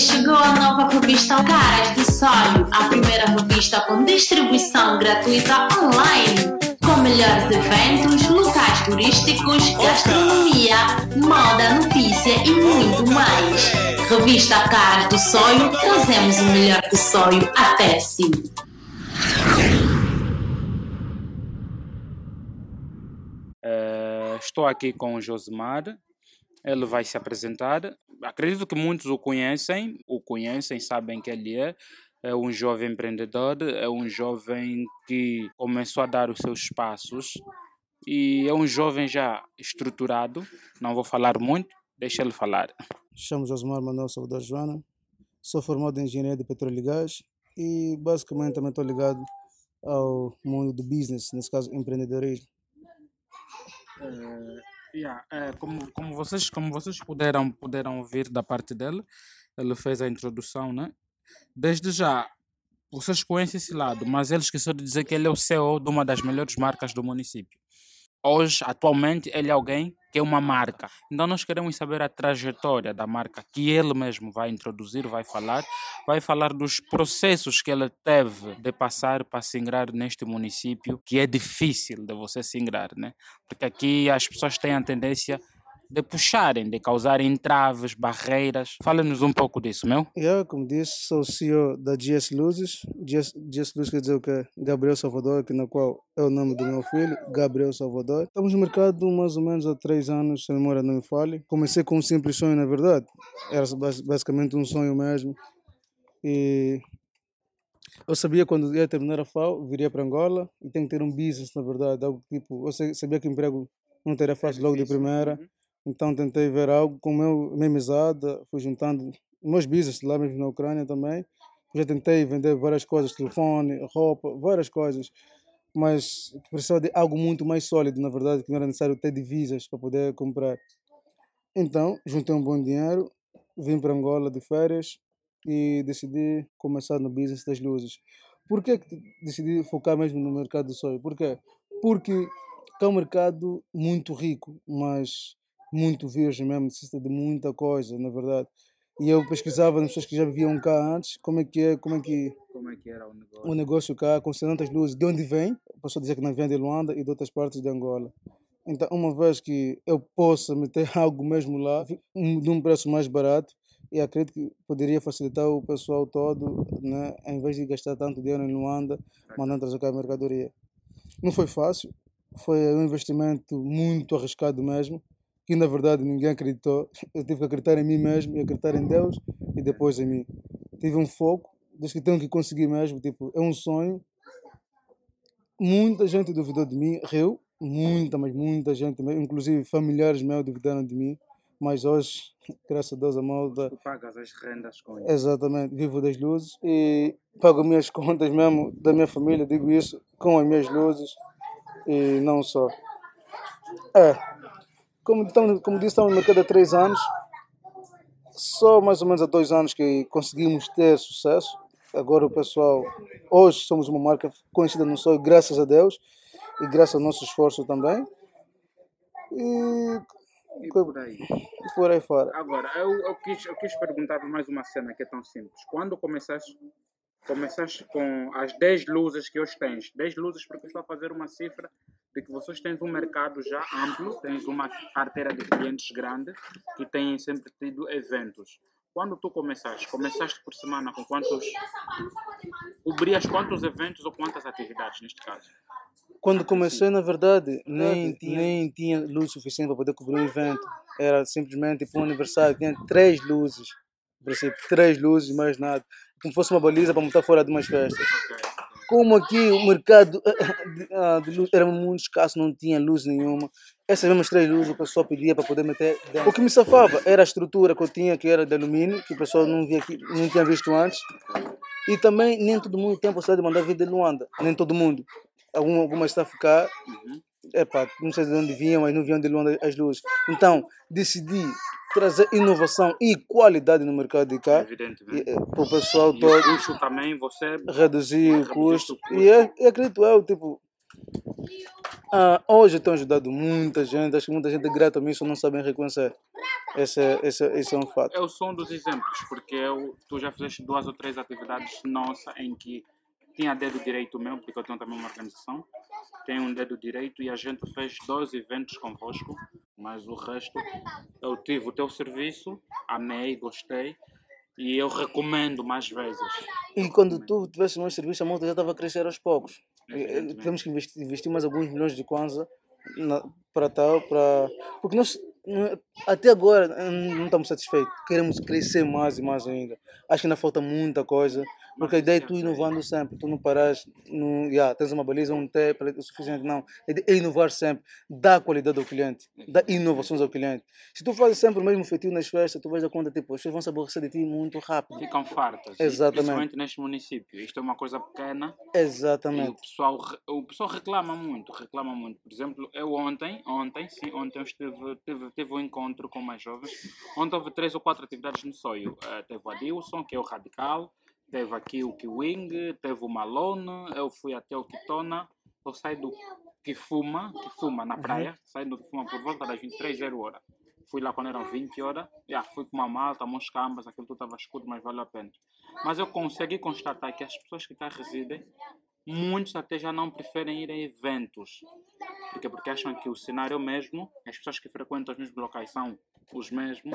Chegou a nova revista Caras do Sonho, a primeira revista com distribuição gratuita online, com melhores eventos, locais turísticos, gastronomia, moda, notícia e muito mais. Revista Caras do Sonho, trazemos o melhor do sonho até si. Uh, estou aqui com o Josemar, ele vai se apresentar. Acredito que muitos o conhecem, o conhecem, sabem que ele é. É um jovem empreendedor, é um jovem que começou a dar os seus passos e é um jovem já estruturado. Não vou falar muito, deixa ele falar. Chamo Josmar Manuel Salvador Joana, sou formado em engenharia de petróleo e gás e basicamente também estou ligado ao mundo do business, nesse caso empreendedorismo. É, Yeah, é, como, como, vocês, como vocês puderam, puderam ouvir da parte dele, ele fez a introdução, né? Desde já, vocês conhecem esse lado, mas ele esqueceu de dizer que ele é o CEO de uma das melhores marcas do município. Hoje, atualmente, ele é alguém que é uma marca. Então, nós queremos saber a trajetória da marca que ele mesmo vai introduzir, vai falar, vai falar dos processos que ele teve de passar para se ingrar neste município, que é difícil de você se ingrar, né? Porque aqui as pessoas têm a tendência de puxarem, de causarem entraves, barreiras. Fala-nos um pouco disso, meu. Eu, como disse, sou CEO da GS Luzes. GS, GS Luzes quer dizer o quê? Gabriel Salvador, que na qual é o nome do meu filho, Gabriel Salvador. Estamos no mercado mais ou menos há três anos, se a memória não me falhe. Comecei com um simples sonho, na verdade. Era basicamente um sonho mesmo. E eu sabia quando ia terminar a FAO, viria para Angola e tenho que ter um business, na verdade. Algo tipo, eu sabia que emprego não teria fácil logo de primeira. Então tentei ver algo com meu, minha mesada, fui juntando meus business lá mesmo na Ucrânia também. Já tentei vender várias coisas, telefone, roupa, várias coisas, mas precisava de algo muito mais sólido, na verdade, que não era necessário ter divisas para poder comprar. Então, juntei um bom dinheiro, vim para Angola de férias e decidi começar no business das luzes. Por que decidi focar mesmo no mercado do sonho? Por quê? Porque é um mercado muito rico, mas muito virgem mesmo, necessita de muita coisa, na verdade. E eu pesquisava nas pessoas que já viviam cá antes, como é que é, como é que, como é que era o negócio. O negócio cá, com tantas luzes, de onde vem, a pessoa dizer que não vem de Luanda e de outras partes de Angola. Então, uma vez que eu possa meter algo mesmo lá, de um preço mais barato, e acredito que poderia facilitar o pessoal todo, né, em vez de gastar tanto dinheiro em Luanda, mandando trazer cá a mercadoria. Não foi fácil, foi um investimento muito arriscado mesmo, que na verdade ninguém acreditou. Eu tive que acreditar em mim mesmo e acreditar em Deus e depois em mim. Tive um foco, desde que tenho que conseguir mesmo, tipo, é um sonho. Muita gente duvidou de mim, riu, muita, mas muita gente, inclusive familiares meus duvidaram de mim, mas hoje, graças a Deus, a malta. Tu pagas as rendas com isso. Exatamente, vivo das luzes e pago minhas contas mesmo da minha família, digo isso, com as minhas luzes e não só. É, como, como disse, estamos no mercado há três anos. Só mais ou menos há dois anos que conseguimos ter sucesso. Agora o pessoal, hoje somos uma marca conhecida no Sul, graças a Deus e graças ao nosso esforço também. E, e por aí. Por aí fora. Agora, eu, eu, quis, eu quis perguntar mais uma cena que é tão simples. Quando começaste, começaste com as 10 luzes que hoje tens, 10 luzes porque estou a fazer uma cifra de que vocês têm um mercado já amplo, tens uma carteira de clientes grande que têm sempre tido eventos. Quando tu começaste, começaste por semana com quantos, cobrias quantos eventos ou quantas atividades neste caso? Quando comecei, na verdade, nem tinha, nem tinha luz suficiente para poder cobrir um evento. Era simplesmente tipo um aniversário, tinha três luzes, por exemplo, três luzes, mais nada. Como fosse uma baliza para montar fora de umas festas. Okay como aqui o mercado eh, eh, ah, de luz era muito escasso, não tinha luz nenhuma, essas mesmas três luzes o pessoal pedia para poder meter dentro. O que me safava era a estrutura que eu tinha, que era de alumínio, que o pessoal não, via aqui, não tinha visto antes. E também nem todo mundo tem a possibilidade de mandar vir de Luanda, nem todo mundo. Algum, algumas está a ficar, uhum. epá, não sei de onde vinham, mas não vinham de Luanda as luzes. Então decidi trazer inovação e qualidade no mercado de cá eh, para o pessoal todo. O custo também, você reduzir o custo. E, é, e acredito eu, tipo, Ah, hoje tenho ajudado muita gente, acho que muita gente é grata a mim, só não sabem reconhecer. Esse, é- esse, é- esse é um fato. Eu sou um dos exemplos, porque eu, tu já fizeste duas ou três atividades nossas em que tinha dedo direito meu, porque eu tenho também uma organização, tenho um dedo direito e a gente fez dois eventos convosco, mas o resto eu tive o teu serviço, amei, gostei e eu recomendo mais vezes. E quando tu tiveste mais serviço, a moto já estava a crescer aos poucos. Temos que investir, investir mais alguns milhões de kwanza para tal, para... Porque nós, até agora, hum, não estamos satisfeitos. Queremos crescer mais e mais ainda. Acho que ainda falta muita coisa. Porque a ideia é tu inovando sempre, tu não paras, yeah, tens uma baliza, um T, para- o suficiente, não. É inovar sempre, dar qualidade ao cliente, dar inovações ao cliente. Se tu fazes sempre o mesmo feitio nas festas, tu vais dar conta, tipo, as pessoas vão se aborrecer de ti muito rápido. Ficam fartas, Exatamente. principalmente neste município. Isto é uma coisa pequena E o Exatamente. pessoal, o pessoal reclama muito, reclama muito. Por exemplo, eu ontem, ontem, sim, ontem eu estive, tive, tive um encontro com mais jovens. Ontem houve três ou quatro atividades no Soio. Eh, teve o Adilson, que é o Radical, teve aqui o Kiwing, teve o Malone, eu fui até o Kitona. Eu saí do Kifuma, Kifuma na praia, saí do Kifuma por volta das 23 zero hora. Fui lá quando eram 20 horas, yeah, fui com uma malta, uns cambas, aquilo tudo estava escuro, mas valeu a pena. Mas eu consegui constatar que as pessoas que cá residem muitos até já não preferem ir a eventos. Porque, porque acham que o cenário mesmo, as pessoas que frequentam os mesmos locais são os mesmos.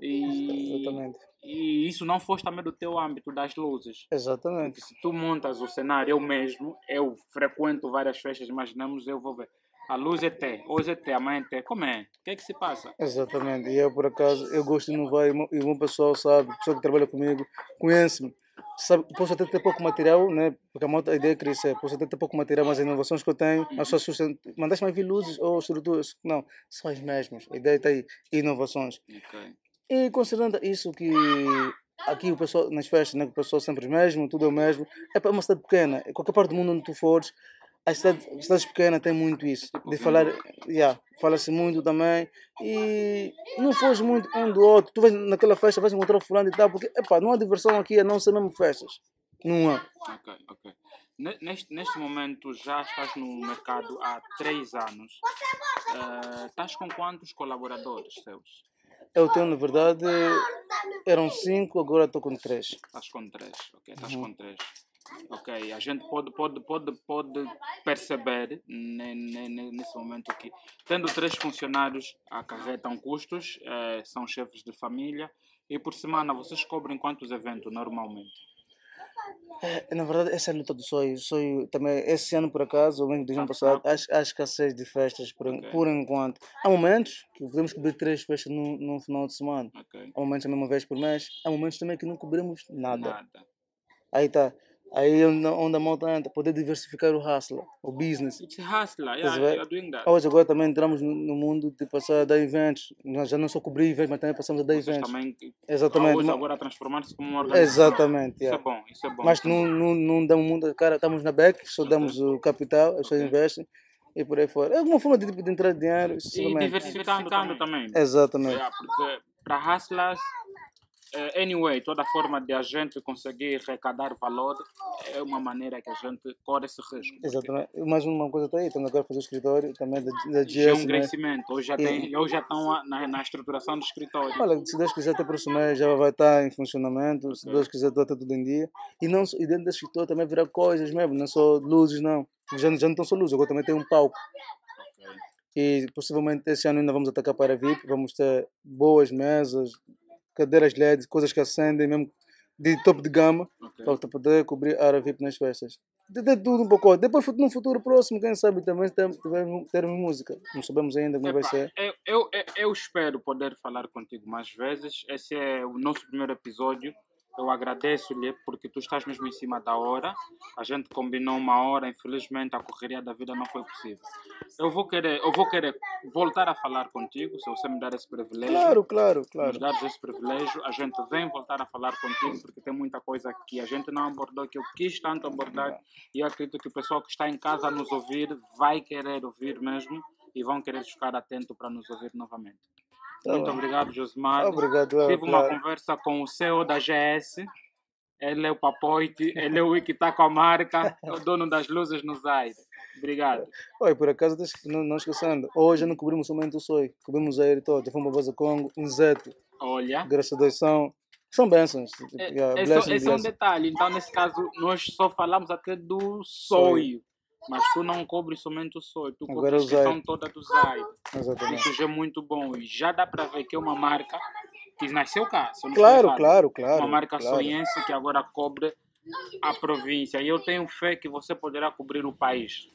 E, Exatamente. e isso não fosse também do teu âmbito das luzes. Exatamente. Porque se tu montas o cenário o mesmo, eu frequento várias festas, imaginamos, eu vou ver. A luz é T, hoje é T, amanhã é T. Como é? O que é que se passa? Exatamente. E eu, por acaso, eu gosto de inovar e o meu- e o pessoal sabe, a pessoa que trabalha comigo, conhece-me. Sabe, posso até ter pouco material, né? Porque a, moto, a ideia é crescer. Posso até ter pouco material, mas as inovações que eu tenho, as pessoas sustent... mandaste-me vir luzes ou estruturas. Não, são as mesmas. A ideia está aí, inovações. Ok. E considerando isso que aqui o pessoal, nas festas, né, o pessoal sempre o mesmo, tudo é o mesmo, é para uma cidade pequena, qualquer parte do mundo onde tu fores, as cidades, as cidades pequenas têm muito isso, de falar, yeah, fala-se muito também, e não foges muito um do outro, tu vais naquela festa, vais encontrar o fulano e tal, porque, epá, não há diversão aqui a não ser mesmo festas, não há. Ok, ok. Ne- Neste, neste momento já estás no mercado há três anos. Eh, estás com quantos colaboradores seus? Eu tenho, na verdade, eram cinco, agora estou com três. Estás com três, ok? Estás com três. Ok, a gente pode, pode, pode, pode perceber ne- ne- ne- nesse momento aqui. Tendo três funcionários, acarretam custos, eh, são chefes de família e por semana vocês cobrem quantos eventos normalmente? É, Na verdade, essa é a luta do sonho. sonho também, esse ano, por acaso, ou mesmo do ano passado, acho que há seis de festas por, en- Ok. por enquanto. Há momentos que podemos cobrir três festas num, num final de semana. Ok? Há momentos também uma vez por mês. Há momentos também que não cobrimos nada. Nada. Aí tá. Aí onde, onde a malta entra, poder diversificar o hustle, o business. It's hustler, Estás a yeah, you're doing that. Hoje agora também entramos no, mundo de passar a dar eventos. Nós já não só cobrir eventos, mas também passamos a dar eventos. também Exatamente. hoje ma- agora transformar-se como uma organização. Exatamente. Isso yeah. é bom, isso é bom. Mas isso é não, não, não damos muito cara, estamos na back, só damos o capital, as pessoas Ok. investem e por aí fora. É uma forma de, de entrar dinheiro, E diversificando também. Exatamente. Yeah, porque para hustlers, anyway, toda forma de a gente conseguir arrecadar valor é uma maneira que a gente corre esse risco. Exatamente. Mais uma coisa está aí, estamos agora a fazer o escritório também da, da Já é GS. um né? crescimento. Hoje já, tem, hoje já estão na, na estruturação do escritório. Olha, se Deus quiser, até próximo mês já vai estar em funcionamento, se. Deus quiser, está tudo em dia. E, não, e dentro desse escritório também virá coisas mesmo, não só luzes, não. Já, já não estão só luzes, agora também tem um palco. E possivelmente esse ano ainda vamos atacar para a VIP, vamos ter boas mesas, cadeiras LED, coisas que acendem mesmo de topo de gama, ok. para poder cobrir a área VIP nas festas. De, de tudo um pouco. Depois, no futuro próximo, quem sabe também termos, termos música. Não sabemos ainda como vai Epá, ser. eu, eu, eu- eu espero poder falar contigo mais vezes. Esse é o nosso primeiro episódio. Eu agradeço-lhe porque tu estás mesmo em cima da hora. A gente combinou uma hora, infelizmente a correria da vida não foi possível. Eu vou querer, eu vou querer voltar a falar contigo, se você me dar esse privilégio. Claro, claro, claro. dares esse privilégio, a gente vem voltar a falar contigo porque tem muita coisa que a gente não abordou, que eu quis tanto abordar e eu acredito que o pessoal que está em casa a nos ouvir vai querer ouvir mesmo e vão querer ficar atento para nos ouvir novamente. Tá Muito obrigado, Josmar. Obrigado, é, Tive uma claro. conversa com o CEO da GS. Ele é o papoite, ele é o que está com a marca, é o dono das luzes no Zaire. Obrigado. Oi, por acaso, não, não esquecendo, hoje não cobrimos somente o Soi, cobrimos a todo. Para Baza Congo, Inzeto, Olha. graças a Deus são, são bênçãos. É, yeah, é só, blessings, esse é um detalhe. Então, nesse caso, nós só falamos até do sonho. Mas tu não cobres somente o sonho, tu Agora cobres a questão toda do Zai. Exatamente. Isso já é muito bom. E já dá para ver que é uma marca que nasceu cá. eu não Claro, claro, claro. Uma marca claro. soiense que agora cobre a província. E eu tenho fé que você poderá cobrir o país.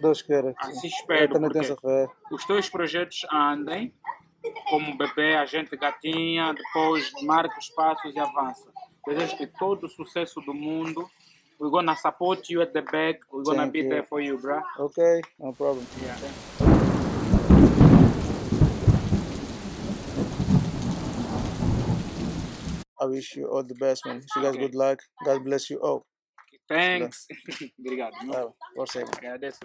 Deus queira. Assim espero, os teus projetos andem, como bebê, a gente gatinha, depois marca os passos e avança. Desejo que todo o sucesso do mundo. We're gonna support you at the back. We're gonna Thank be you. there for you, bruh. Ok, no problem. Yeah. I wish you all the best, man. Wish you guys Okay. good luck. God bless you all. Thanks. Obrigado. Aí, mano. Agradeço.